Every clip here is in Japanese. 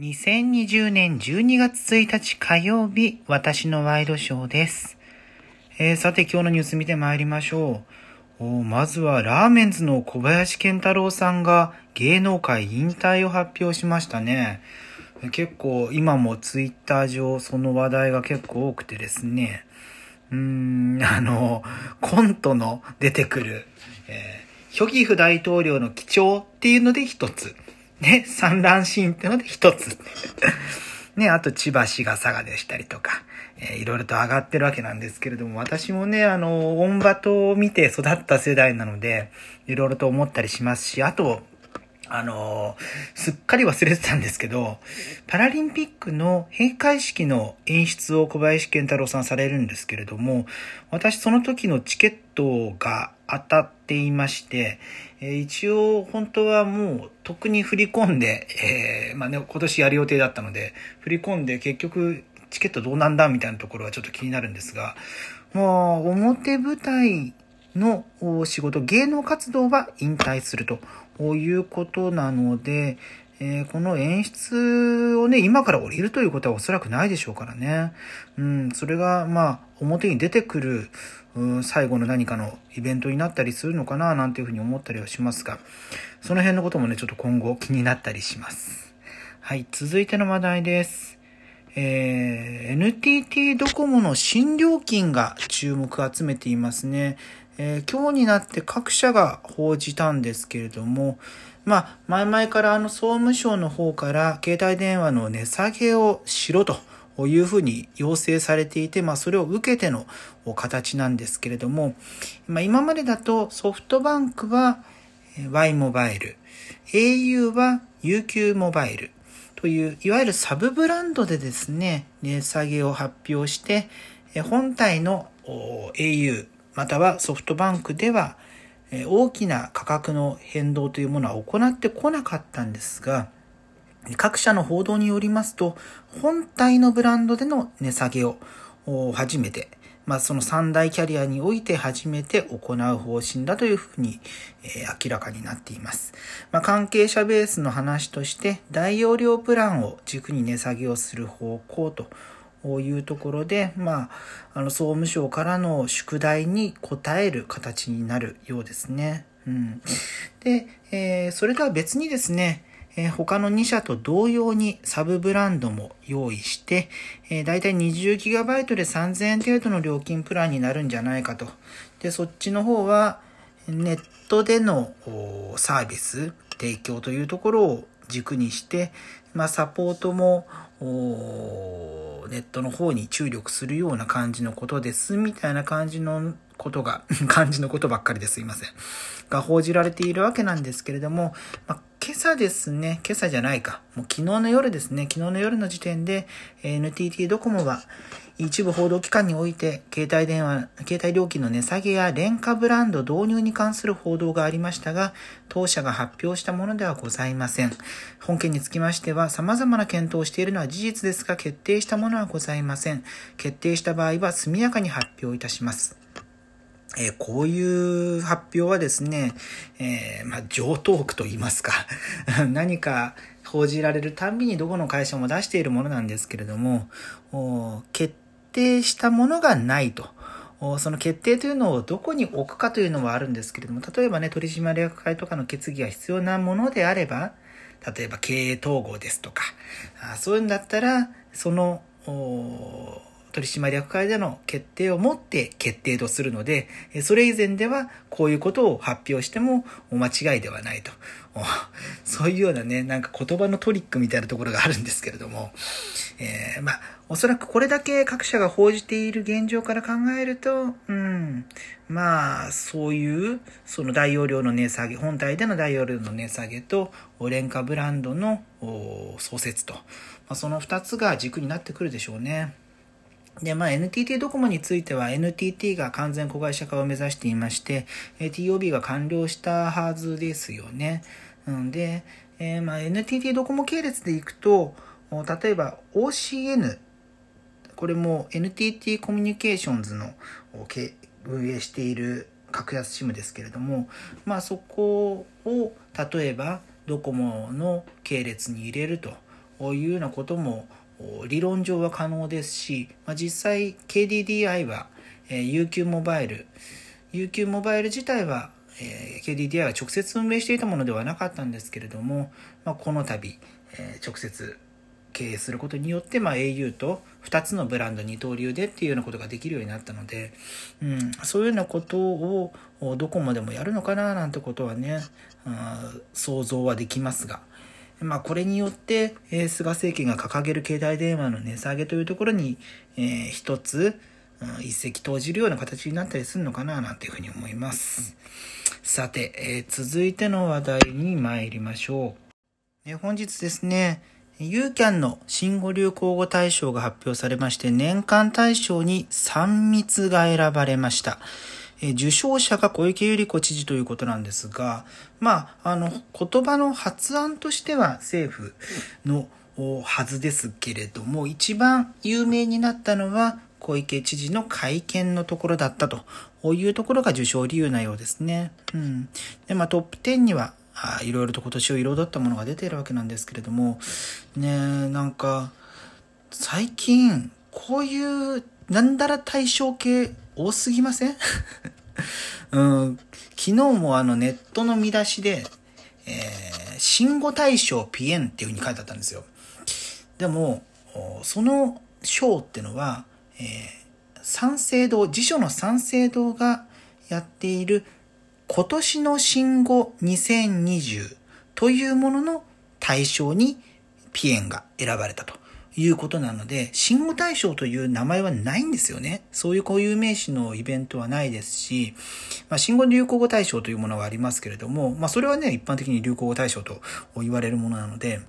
2020年12月1日火曜日、私のワイドショーです。えー、さて今日のニュース見て参りましょう。まずはラーメンズの小林健太郎さんが芸能界引退を発表しましたね。結構今もツイッター上その話題が結構多くてですね。うーん、あの、コントの出てくる、えー、ヒョギフ大統領の基調っていうので一つ。ね、産卵シーンってので一つ。ね、あと千葉市が佐賀でしたりとか、えー、いろいろと上がってるわけなんですけれども、私もね、あの、オンバトを見て育った世代なので、いろいろと思ったりしますし、あと、あのすっかり忘れてたんですけど、パラリンピックの閉会式の演出を小林健太郎さんされるんですけれども、私その時のチケットが当たっていまして、え、一応本当はもう特に振り込んで、えー、まあね、今年やる予定だったので、振り込んで結局チケットどうなんだみたいなところはちょっと気になるんですが、もう表舞台の仕事、芸能活動は引退するということなので、えー、この演出をね、今から降りるということはおそらくないでしょうからね。うん、それが、まあ、表に出てくる、うん、最後の何かのイベントになったりするのかな、なんていうふうに思ったりはしますが、その辺のこともね、ちょっと今後気になったりします。はい、続いての話題です。えー、NTT ドコモの新料金が注目を集めていますね。えー、今日になって各社が報じたんですけれども、まあ、前々からあの総務省の方から携帯電話の値下げをしろというふうに要請されていて、まあ、それを受けての形なんですけれども、まあ、今までだとソフトバンクは Y モバイル、au は UQ モバイルという、いわゆるサブブランドでですね、値下げを発表して、本体の au、またはソフトバンクでは大きな価格の変動というものは行ってこなかったんですが、各社の報道によりますと、本体のブランドでの値下げを初めて、まあその三大キャリアにおいて初めて行う方針だというふうに、え、明らかになっています。まあ関係者ベースの話として、大容量プランを軸に値下げをする方向と、いうところで、まあ、あの、総務省からの宿題に応える形になるようですね。うん。で、えー、それとは別にですね、えー、他の2社と同様にサブブランドも用意して、えー、だいたい 20GB で3000円程度の料金プランになるんじゃないかと。で、そっちの方は、ネットでのサービス提供というところを軸にして、まあ、サポートも、ネットの方に注力するような感じのことです、みたいな感じのことが、感じのことばっかりですいません。が報じられているわけなんですけれども、まあ、今朝ですね、今朝じゃないか、もう昨日の夜ですね、昨日の夜の時点で、NTT ドコモは一部報道機関において、携帯電話、携帯料金の値下げや廉価ブランド導入に関する報道がありましたが、当社が発表したものではございません。本件につきましては、様々な検討をしているのは事実ですが、決定したものはございません。決定した場合は速やかに発表いたします。えー、こういう発表はですね、えー、まあ、上等句と言いますか、何か報じられるたんびにどこの会社も出しているものなんですけれども、決定したものがないと。その決定というのをどこに置くかというのはあるんですけれども、例えばね、取締役会とかの決議が必要なものであれば、例えば経営統合ですとか、そういうんだったら、その、取締役会での決定をもって決定とするので、それ以前ではこういうことを発表してもお間違いではないと。そういうようなね、なんか言葉のトリックみたいなところがあるんですけれども、えー、まあ、おそらくこれだけ各社が報じている現状から考えると、うん、まあ、そういう、その大容量の値下げ、本体での大容量の値下げと、廉価ブランドの創設と、まあ、その二つが軸になってくるでしょうね。で、まあ、NTT ドコモについては NTT が完全子会社化を目指していまして、TOB が完了したはずですよね。うんで、えー、まあ、NTT ドコモ系列でいくと、例えば OCN、これも NTT コミュニケーションズの運営している格安 SIM ですけれども、まあ、そこを例えばドコモの系列に入れるというようなことも理論上は可能ですし、まあ、実際 KDDI は、えー、UQ モバイル UQ モバイル自体は、えー、KDDI が直接運営していたものではなかったんですけれども、まあ、この度、えー、直接経営することによって、まあ、au と2つのブランド二刀流でっていうようなことができるようになったので、うん、そういうようなことをどこまでもやるのかななんてことはね、想像はできますが、まあ、これによって、え、菅政権が掲げる携帯電話の値下げというところに、えー、一つ、うん、一石投じるような形になったりするのかななんていうふうに思います。さて、えー、続いての話題に参りましょう。え本日ですね、ユーキャンの新語・流行語大賞が発表されまして、年間大賞に3密が選ばれました。受賞者が小池百合子知事ということなんですが、まあ、あの、言葉の発案としては政府のはずですけれども、一番有名になったのは小池知事の会見のところだったというところが受賞理由なようですね。うん。で、まあ、トップ10には、いろいろと今年を彩ったものが出ているわけなんですけれども、ねなんか、最近、こういう、なんだら対象系多すぎません？うん、昨日もあのネットの見出しで、えー、新語大賞ピエンっていう風に書いてあったんですよ。でも、その賞ってのは、えー、三省堂、辞書の三省堂がやっている今年の新語2020というものの対象にピエンが選ばれたと。いうことなので、新語大賞という名前はないんですよね。そういう固有名詞のイベントはないですし、まあ、新語流行語大賞というものはありますけれども、まあ、それはね、一般的に流行語大賞と言われるものなので、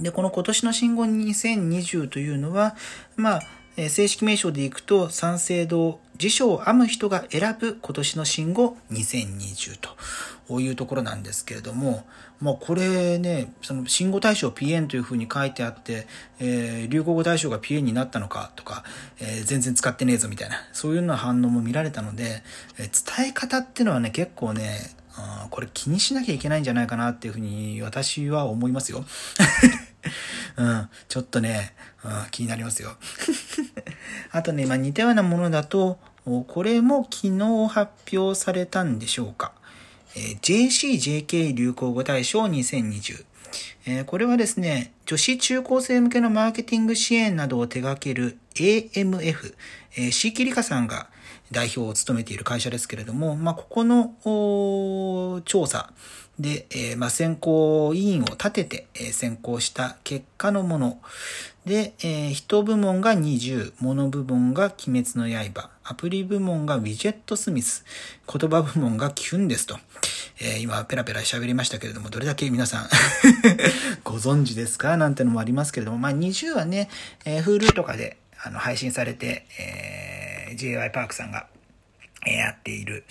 で、この今年の新語2020というのは、まあ、え正式名称でいくと、三省堂辞書を編む人が選ぶ今年の新語2020というところなんですけれども、まあこれね、その新語大賞ピエンというふうに書いてあって、えー、流行語大賞がピエンになったのかとか、えー、全然使ってねえぞみたいな、そういうような反応も見られたので、えー、伝え方っていうのはね、結構ね、これ気にしなきゃいけないんじゃないかなっていうふうに私は思いますよ。うん、ちょっとね、うん、気になりますよ。あとね、まあ、似たようなものだと、これも昨日発表されたんでしょうか。えー、JCJK 流行語大賞2020。えー、これはですね、女子中高生向けのマーケティング支援などを手掛ける AMF、えー、シーキリカさんが代表を務めている会社ですけれども、まあ、ここの調査で、えー、まあ、選考委員を立てて、えー、選考した結果のもので、えー、人部門が20、物部門が鬼滅の刃、アプリ部門がウィジェットスミス、言葉部門がキュンですと。えー、今ペラペラ喋りましたけれども、どれだけ皆さん ご存知ですか？なんてのもありますけれども、まあ、20はね、えー、Hulu とかであの配信されて、えー、JY パークさんが、え、やっている、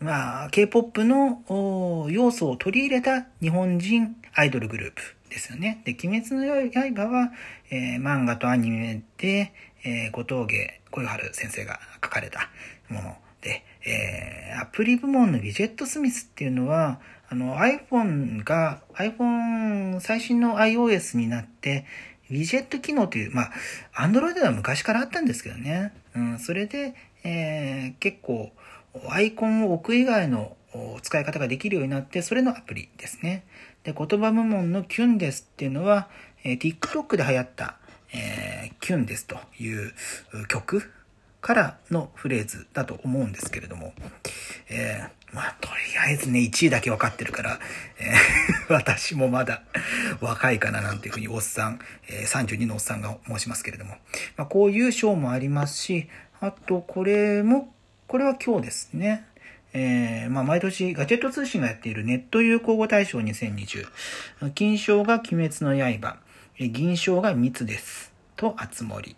まあ、K-POP の要素を取り入れた日本人アイドルグループですよね。で、鬼滅の刃は、えー、漫画とアニメで、えー、後藤家小夜春先生が書かれたもので、えー、アプリ部門のウィジェットスミスっていうのは、あの iPhone が、iPhone 最新の iOS になって、ウィジェット機能という、まあ、Android では昔からあったんですけどね。うん、それで、えー、結構、アイコンを置く以外の使い方ができるようになって、それのアプリですね。で、言葉部門のキュンですっていうのは、えー、TikTok で流行った、えー、キュンですという曲からのフレーズだと思うんですけれども、えー、まあ、とりあえずね、1位だけ分かってるから、えー、私もまだ若いかななんていうふうにおっさん、えー、32のおっさんが申しますけれども、まあ、こういう賞もありますし、あと、これも、これは今日ですね。えー、まあ、毎年ガジェット通信がやっているネット流行語大賞2020。金賞が鬼滅の刃。銀賞が密です。と、あつ森。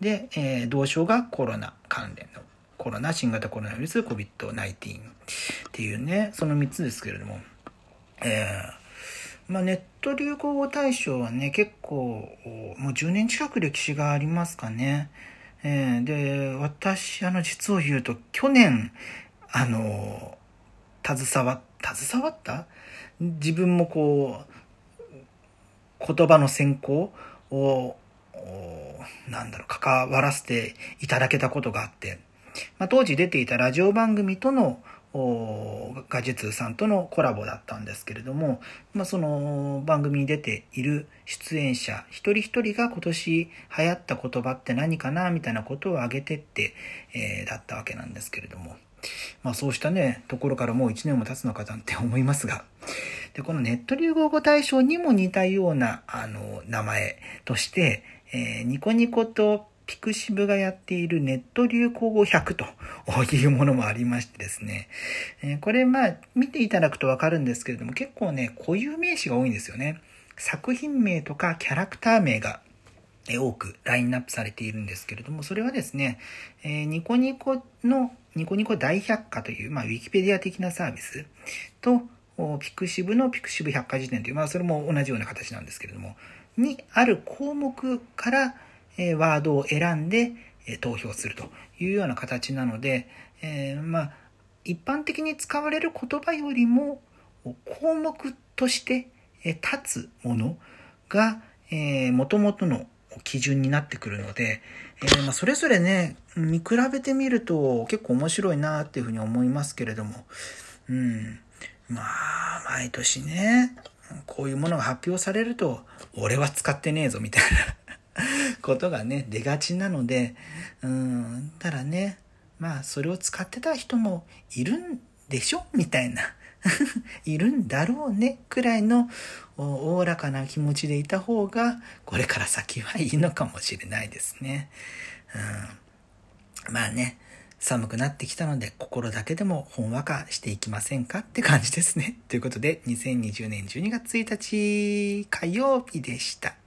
で、えー、同賞がコロナ関連の。コロナ、新型コロナウイルス COVID-19 っていうね、その3つですけれども。えー、まあ、ネット流行語大賞はね、結構、もう10年近く歴史がありますかね。えー、で、私、あの、実を言うと、去年、あの、携わ、携わった？自分もこう、言葉の選考を、なんだろう、関わらせていただけたことがあって、まあ、当時出ていたラジオ番組とのガジェツさんとのコラボだったんですけれども、まあ、その番組に出ている出演者一人一人が今年流行った言葉って何かなみたいなことを挙げてって、えー、だったわけなんですけれども、まあ、そうしたねところからもう1年も経つのかなって思いますが。でこのネット流行語大賞にも似たようなあの名前として、えー、ニコニコとピクシブがやっているネット流行語100というものもありましてですね、えこれまあ見ていただくとわかるんですけれども結構ね固有名詞が多いんですよね。作品名とかキャラクター名が。多くラインナップされているんですけれども、それはですね、えニコニコのニコニコ大百科という、まあ、ウィキペディア的なサービスと、ピクシブのピクシブ百科事典という、まあ、それも同じような形なんですけれども、にある項目から、えワードを選んで、え投票するというような形なので、えー、まあ、一般的に使われる言葉よりも項目として立つものが、えー、元々の基準になってくるので、えー、まあ、それぞれね、見比べてみると結構面白いなっていうふうに思いますけれども、うん。まあ、毎年ね、こういうものが発表されると、俺は使ってねえぞみたいな ことがね、出がちなので、うん、ただね、まあ、それを使ってた人もいるんでしょみたいな。いるんだろうねくらいのおおらかな気持ちでいた方がこれから先はいいのかもしれないですね。うん、まあね寒くなってきたので心だけでもほんわかしていきませんかって感じですね。ということで2020年12月1日火曜日でした。